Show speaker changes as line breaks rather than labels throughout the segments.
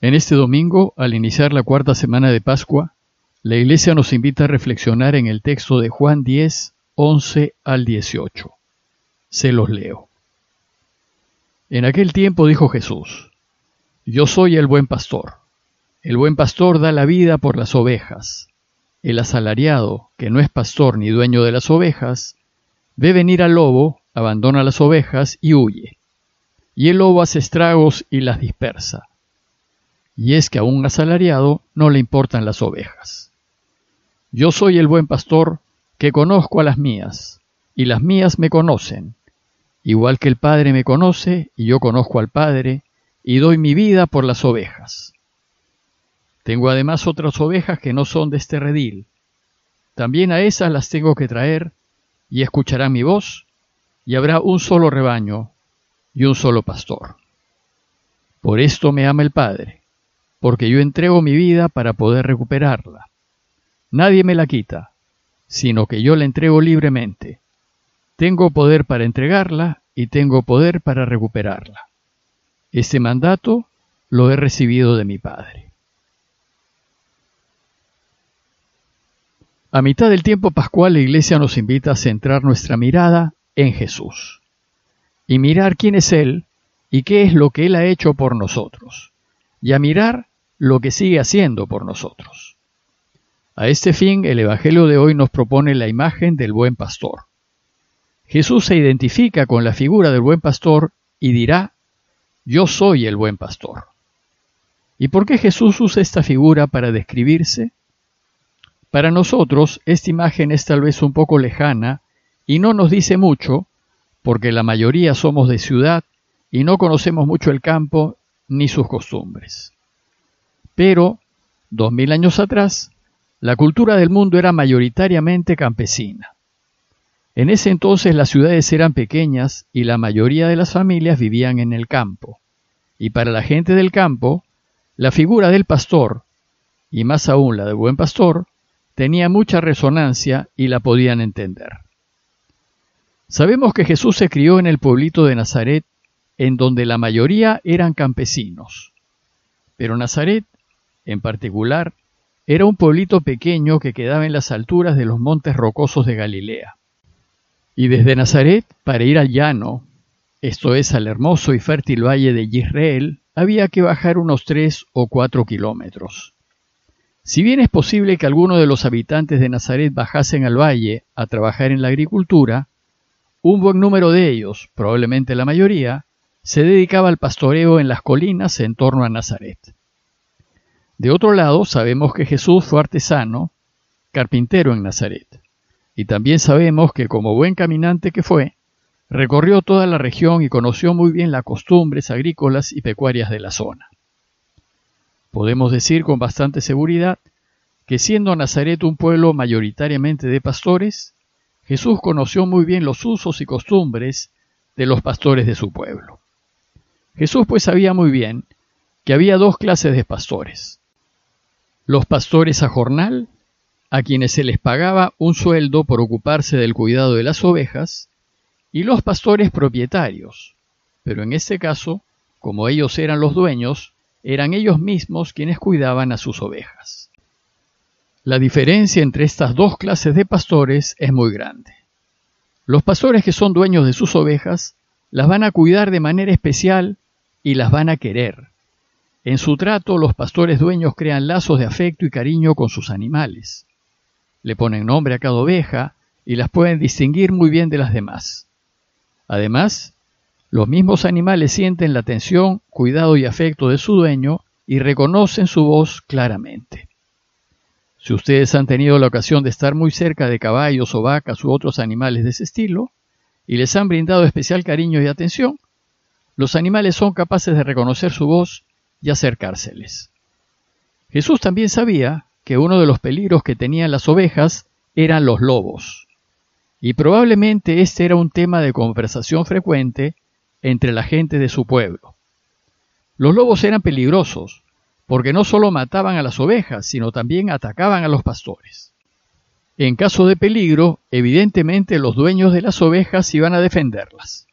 En este domingo, al iniciar la cuarta semana de Pascua, la Iglesia nos invita a reflexionar en el texto de Juan 10, 11 al 18. Se los leo. En aquel tiempo dijo Jesús, Yo soy el buen pastor. El buen pastor da la vida por las ovejas. El asalariado, que no es pastor ni dueño de las ovejas, ve venir al lobo, abandona las ovejas y huye. Y el lobo hace estragos y las dispersa. Y es que a un asalariado no le importan las ovejas. Yo soy el buen pastor que conozco a las mías, y las mías me conocen, igual que el Padre me conoce y yo conozco al Padre, y doy mi vida por las ovejas. Tengo además otras ovejas que no son de este redil. También a esas las tengo que traer, y escucharán mi voz, y habrá un solo rebaño y un solo pastor. Por esto me ama el Padre, porque yo entrego mi vida para poder recuperarla. Nadie me la quita, sino que yo la entrego libremente tengo poder para entregarla y tengo poder para recuperarla. Este mandato lo he recibido de mi Padre. A mitad del tiempo pascual la Iglesia nos invita a centrar nuestra mirada en Jesús y mirar quién es Él y qué es lo que Él ha hecho por nosotros y a mirar lo que sigue haciendo por nosotros. A este fin el Evangelio de hoy nos propone la imagen del buen pastor. Jesús se identifica con la figura del buen pastor y dirá, yo soy el buen pastor. ¿Y por qué Jesús usa esta figura para describirse? Para nosotros esta imagen es tal vez un poco lejana y no nos dice mucho, porque la mayoría somos de ciudad y no conocemos mucho el campo ni sus costumbres. Pero, dos mil años atrás, la cultura del mundo era mayoritariamente campesina. En ese entonces las ciudades eran pequeñas y la mayoría de las familias vivían en el campo. Y para la gente del campo, la figura del pastor, y más aún la del buen pastor, tenía mucha resonancia y la podían entender. Sabemos que Jesús se crió en el pueblito de Nazaret, en donde la mayoría eran campesinos. Pero Nazaret, en particular, era un pueblito pequeño que quedaba en las alturas de los montes rocosos de Galilea. Y desde Nazaret, para ir al llano, esto es al hermoso y fértil valle de Israel, había que bajar unos tres o cuatro kilómetros. Si bien es posible que algunos de los habitantes de Nazaret bajasen al valle a trabajar en la agricultura, un buen número de ellos, probablemente la mayoría, se dedicaba al pastoreo en las colinas en torno a Nazaret. De otro lado, sabemos que Jesús fue artesano, carpintero en Nazaret. Y también sabemos que como buen caminante que fue, recorrió toda la región y conoció muy bien las costumbres agrícolas y pecuarias de la zona. Podemos decir con bastante seguridad que siendo Nazaret un pueblo mayoritariamente de pastores, Jesús conoció muy bien los usos y costumbres de los pastores de su pueblo. Jesús pues sabía muy bien que había dos clases de pastores. Los pastores a jornal a quienes se les pagaba un sueldo por ocuparse del cuidado de las ovejas, y los pastores propietarios, pero en este caso, como ellos eran los dueños, eran ellos mismos quienes cuidaban a sus ovejas. La diferencia entre estas dos clases de pastores es muy grande. Los pastores que son dueños de sus ovejas las van a cuidar de manera especial y las van a querer. En su trato, los pastores dueños crean lazos de afecto y cariño con sus animales le ponen nombre a cada oveja y las pueden distinguir muy bien de las demás. Además, los mismos animales sienten la atención, cuidado y afecto de su dueño y reconocen su voz claramente. Si ustedes han tenido la ocasión de estar muy cerca de caballos o vacas u otros animales de ese estilo, y les han brindado especial cariño y atención, los animales son capaces de reconocer su voz y acercárseles. Jesús también sabía que uno de los peligros que tenían las ovejas eran los lobos. Y probablemente este era un tema de conversación frecuente entre la gente de su pueblo. Los lobos eran peligrosos, porque no solo mataban a las ovejas, sino también atacaban a los pastores. En caso de peligro, evidentemente los dueños de las ovejas iban a defenderlas,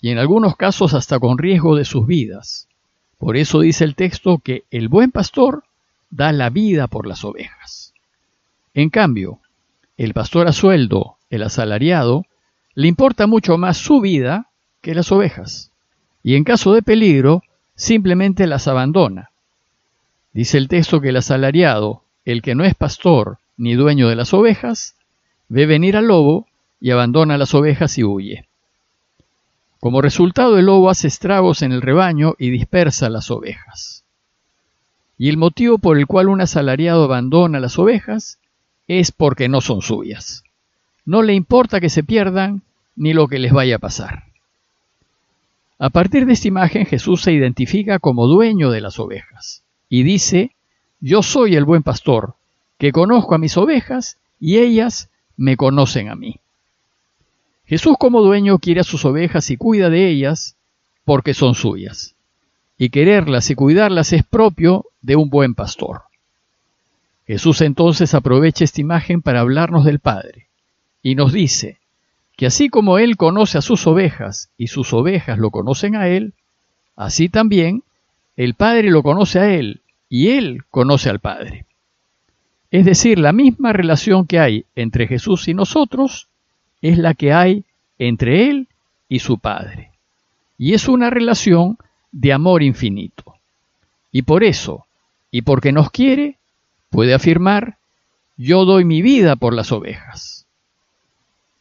y en algunos casos hasta con riesgo de sus vidas. Por eso dice el texto que el buen pastor da la vida por las ovejas. En cambio, el pastor a sueldo, el asalariado, le importa mucho más su vida que las ovejas, y en caso de peligro, simplemente las abandona. Dice el texto que el asalariado, el que no es pastor ni dueño de las ovejas, ve venir al lobo y abandona las ovejas y huye. Como resultado, el lobo hace estragos en el rebaño y dispersa las ovejas. Y el motivo por el cual un asalariado abandona las ovejas es porque no son suyas. No le importa que se pierdan ni lo que les vaya a pasar. A partir de esta imagen Jesús se identifica como dueño de las ovejas y dice, yo soy el buen pastor, que conozco a mis ovejas y ellas me conocen a mí. Jesús como dueño quiere a sus ovejas y cuida de ellas porque son suyas. Y quererlas y cuidarlas es propio de un buen pastor. Jesús entonces aprovecha esta imagen para hablarnos del Padre y nos dice, que así como Él conoce a sus ovejas y sus ovejas lo conocen a Él, así también el Padre lo conoce a Él y Él conoce al Padre. Es decir, la misma relación que hay entre Jesús y nosotros es la que hay entre Él y su Padre. Y es una relación de amor infinito. Y por eso, y porque nos quiere, puede afirmar, yo doy mi vida por las ovejas.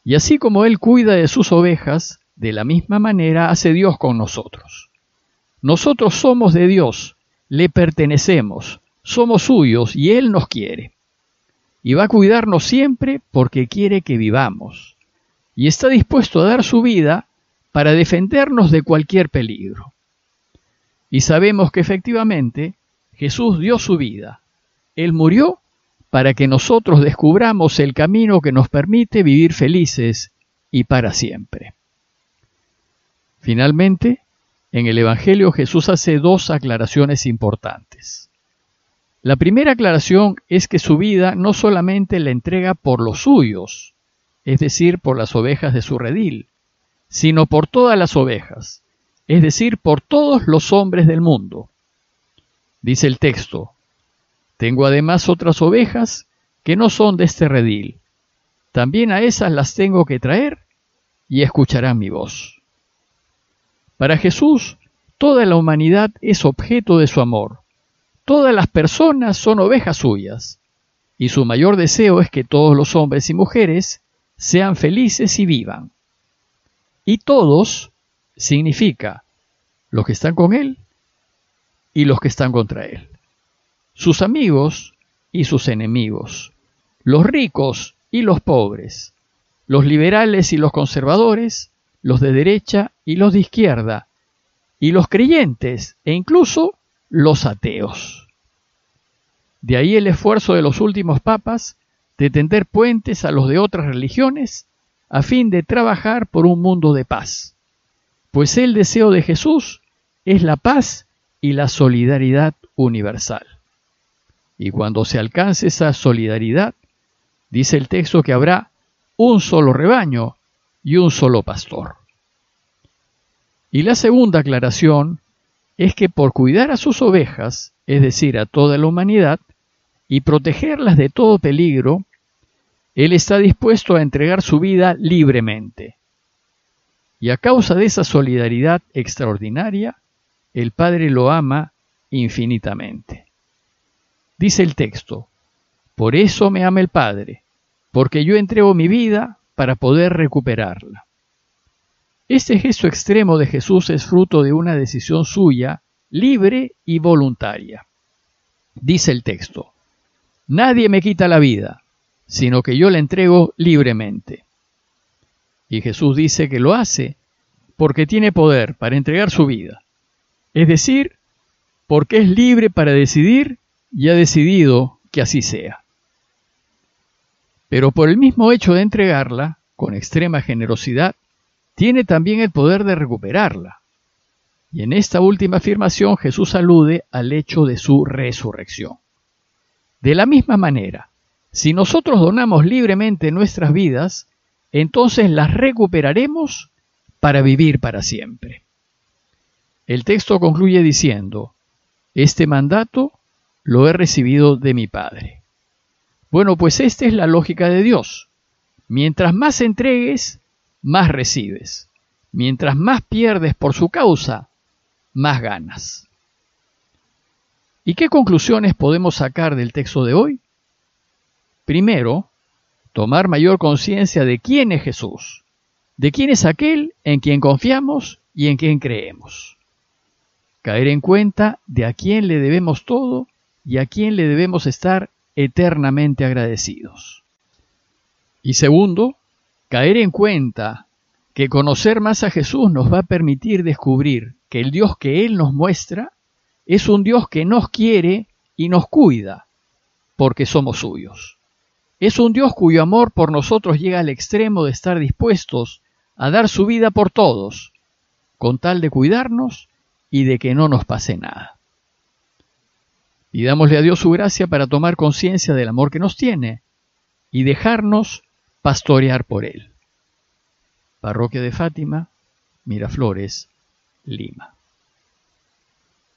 Y así como Él cuida de sus ovejas, de la misma manera hace Dios con nosotros. Nosotros somos de Dios, le pertenecemos, somos suyos y Él nos quiere. Y va a cuidarnos siempre porque quiere que vivamos. Y está dispuesto a dar su vida para defendernos de cualquier peligro. Y sabemos que efectivamente Jesús dio su vida. Él murió para que nosotros descubramos el camino que nos permite vivir felices y para siempre. Finalmente, en el Evangelio Jesús hace dos aclaraciones importantes. La primera aclaración es que su vida no solamente la entrega por los suyos, es decir, por las ovejas de su redil, sino por todas las ovejas, es decir, por todos los hombres del mundo. Dice el texto, tengo además otras ovejas que no son de este redil. También a esas las tengo que traer y escucharán mi voz. Para Jesús, toda la humanidad es objeto de su amor. Todas las personas son ovejas suyas. Y su mayor deseo es que todos los hombres y mujeres sean felices y vivan. Y todos significa los que están con Él y los que están contra Él. Sus amigos y sus enemigos, los ricos y los pobres, los liberales y los conservadores, los de derecha y los de izquierda, y los creyentes e incluso los ateos. De ahí el esfuerzo de los últimos papas de tender puentes a los de otras religiones a fin de trabajar por un mundo de paz, pues el deseo de Jesús es la paz y la solidaridad universal. Y cuando se alcance esa solidaridad, dice el texto que habrá un solo rebaño y un solo pastor. Y la segunda aclaración es que por cuidar a sus ovejas, es decir, a toda la humanidad, y protegerlas de todo peligro, Él está dispuesto a entregar su vida libremente. Y a causa de esa solidaridad extraordinaria, el Padre lo ama infinitamente. Dice el texto, por eso me ama el Padre, porque yo entrego mi vida para poder recuperarla. Este gesto extremo de Jesús es fruto de una decisión suya, libre y voluntaria. Dice el texto, nadie me quita la vida, sino que yo la entrego libremente. Y Jesús dice que lo hace porque tiene poder para entregar su vida, es decir, porque es libre para decidir y ha decidido que así sea. Pero por el mismo hecho de entregarla, con extrema generosidad, tiene también el poder de recuperarla. Y en esta última afirmación Jesús alude al hecho de su resurrección. De la misma manera, si nosotros donamos libremente nuestras vidas, entonces las recuperaremos para vivir para siempre. El texto concluye diciendo, este mandato lo he recibido de mi Padre. Bueno, pues esta es la lógica de Dios. Mientras más entregues, más recibes. Mientras más pierdes por su causa, más ganas. ¿Y qué conclusiones podemos sacar del texto de hoy? Primero, tomar mayor conciencia de quién es Jesús, de quién es aquel en quien confiamos y en quien creemos. Caer en cuenta de a quién le debemos todo y a quién le debemos estar eternamente agradecidos. Y segundo, caer en cuenta que conocer más a Jesús nos va a permitir descubrir que el Dios que Él nos muestra es un Dios que nos quiere y nos cuida porque somos suyos. Es un Dios cuyo amor por nosotros llega al extremo de estar dispuestos a dar su vida por todos, con tal de cuidarnos y de que no nos pase nada. Pidámosle a Dios su gracia para tomar conciencia del amor que nos tiene y dejarnos pastorear por Él. Parroquia de Fátima, Miraflores, Lima.